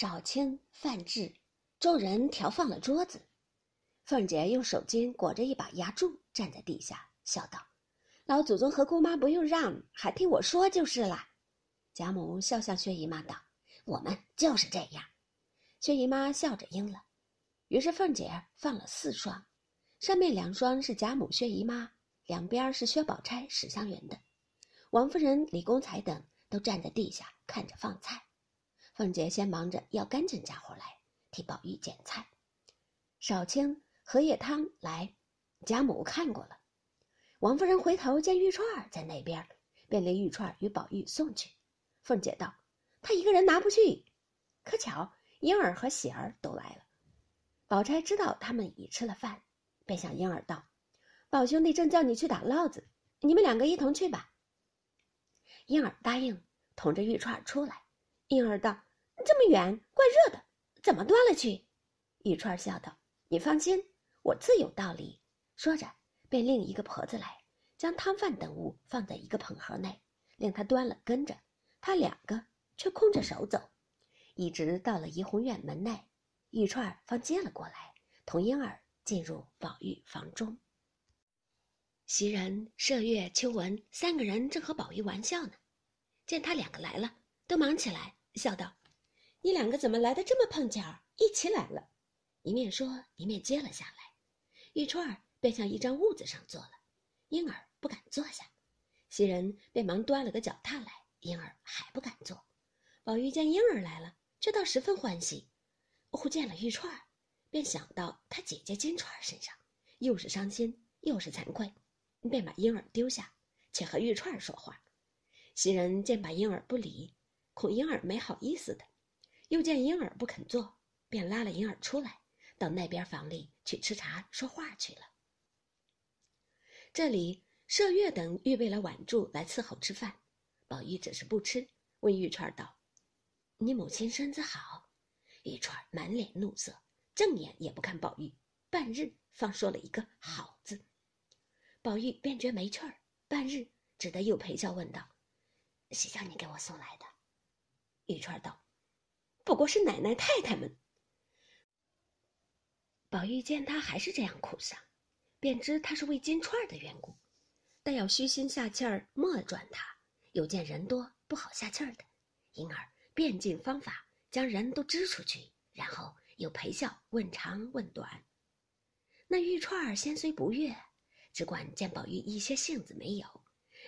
少卿、范质，众人调放了桌子。凤姐用手巾裹着一把牙柱，站在地下，笑道：“老祖宗和姑妈不用让，还听我说就是了。”贾母笑向薛姨妈道：“我们就是这样。”薛姨妈笑着应了。于是凤姐放了四双，上面两双是贾母、薛姨妈，两边是薛宝钗、史湘云的。王夫人、李公才等都站在地下看着放菜。凤姐先忙着要干净家伙来替宝玉捡菜。少卿、荷叶汤来，贾母看过了。王夫人回头见玉串儿在那边，便令玉串儿与宝玉送去。凤姐道：“她一个人拿不去。”可巧婴儿和喜儿都来了。宝钗知道他们已吃了饭，便向婴儿道：“宝兄弟正叫你去打烙子，你们两个一同去吧。”婴儿答应，同着玉钏出来。婴儿道：“这么远，怪热的，怎么端了去？”玉钏笑道：“你放心，我自有道理。”说着，便令一个婆子来，将汤饭等物放在一个捧盒内，令他端了，跟着他两个却空着手走，一直到了怡红院门内。玉钏方接了过来，同婴儿进入宝玉房中。袭人、麝月、秋纹三个人正和宝玉玩笑呢，见他两个来了，都忙起来，笑道：“你两个怎么来的这么碰巧，一起来了？”一面说，一面接了下来。玉串儿便向一张褥子上坐了，婴儿不敢坐下。袭人便忙端了个脚踏来，婴儿还不敢坐。宝玉见婴儿来了，却倒十分欢喜。忽见了玉串儿，便想到他姐姐金钏儿身上，又是伤心又是惭愧。便把婴儿丢下，且和玉串儿说话。袭人见把婴儿不理，恐婴儿没好意思的，又见婴儿不肯坐，便拉了婴儿出来，到那边房里去吃茶说话去了。这里麝月等预备了碗箸来伺候吃饭，宝玉只是不吃，问玉钏道：“你母亲身子好？”玉钏满脸怒色，正眼也不看宝玉，半日方说了一个“好”字。宝玉便觉没趣儿，半日只得又陪笑问道：“谁叫你给我送来的？”玉钏道：“不过是奶奶太太们。”宝玉见他还是这样苦丧，便知他是为金钏的缘故，但要虚心下气儿，莫转他。又见人多不好下气儿的，因而变尽方法将人都支出去，然后又陪笑问长问短。那玉钏儿先虽不悦。只管见宝玉一些性子没有，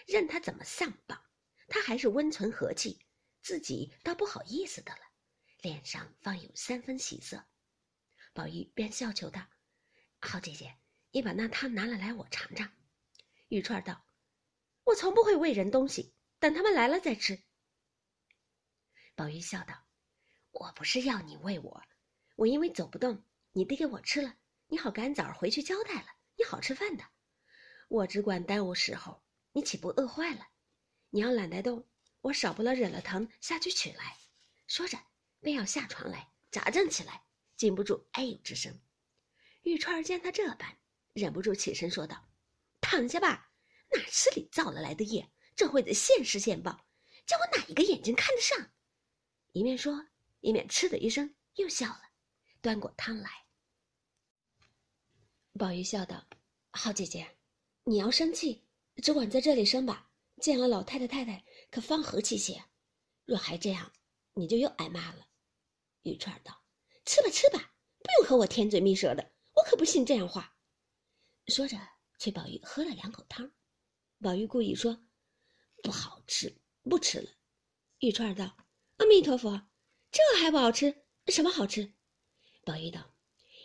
任他怎么丧棒，他还是温存和气，自己倒不好意思的了，脸上方有三分喜色。宝玉便笑求道：“好姐姐，你把那汤拿了来，我尝尝。”玉钏道：“我从不会喂人东西，等他们来了再吃。”宝玉笑道：“我不是要你喂我，我因为走不动，你得给我吃了，你好赶早回去交代了，你好吃饭的。”我只管耽误时候，你岂不饿坏了？你要懒得动，我少不了忍了疼下去取来。说着，便要下床来咋正起来，禁不住哎呦之声。玉钏儿见他这般，忍不住起身说道：“躺下吧，哪是你造了来的业？这会子现世现报，叫我哪一个眼睛看得上？”一面说，一面嗤的一声又笑了，端过汤来。宝玉笑道：“好姐姐。”你要生气，只管在这里生吧。见了老太太太太，可方和气些。若还这样，你就又挨骂了。玉串道：“吃吧，吃吧，不用和我甜嘴蜜舌的，我可不信这样话。”说着，催宝玉喝了两口汤。宝玉故意说：“不好吃，不吃了。”玉串道：“阿弥陀佛，这还不好吃？什么好吃？”宝玉道：“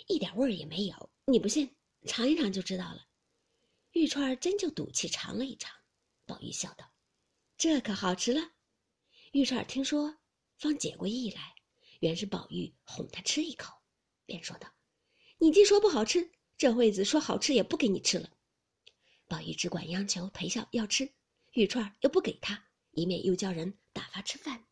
一点味儿也没有。你不信，尝一尝就知道了。”玉串真就赌气尝了一尝，宝玉笑道：“这可好吃了。”玉串听说，方解过意来，原是宝玉哄他吃一口，便说道：“你既说不好吃，这会子说好吃也不给你吃了。”宝玉只管央求陪笑要吃，玉串又不给他，一面又叫人打发吃饭。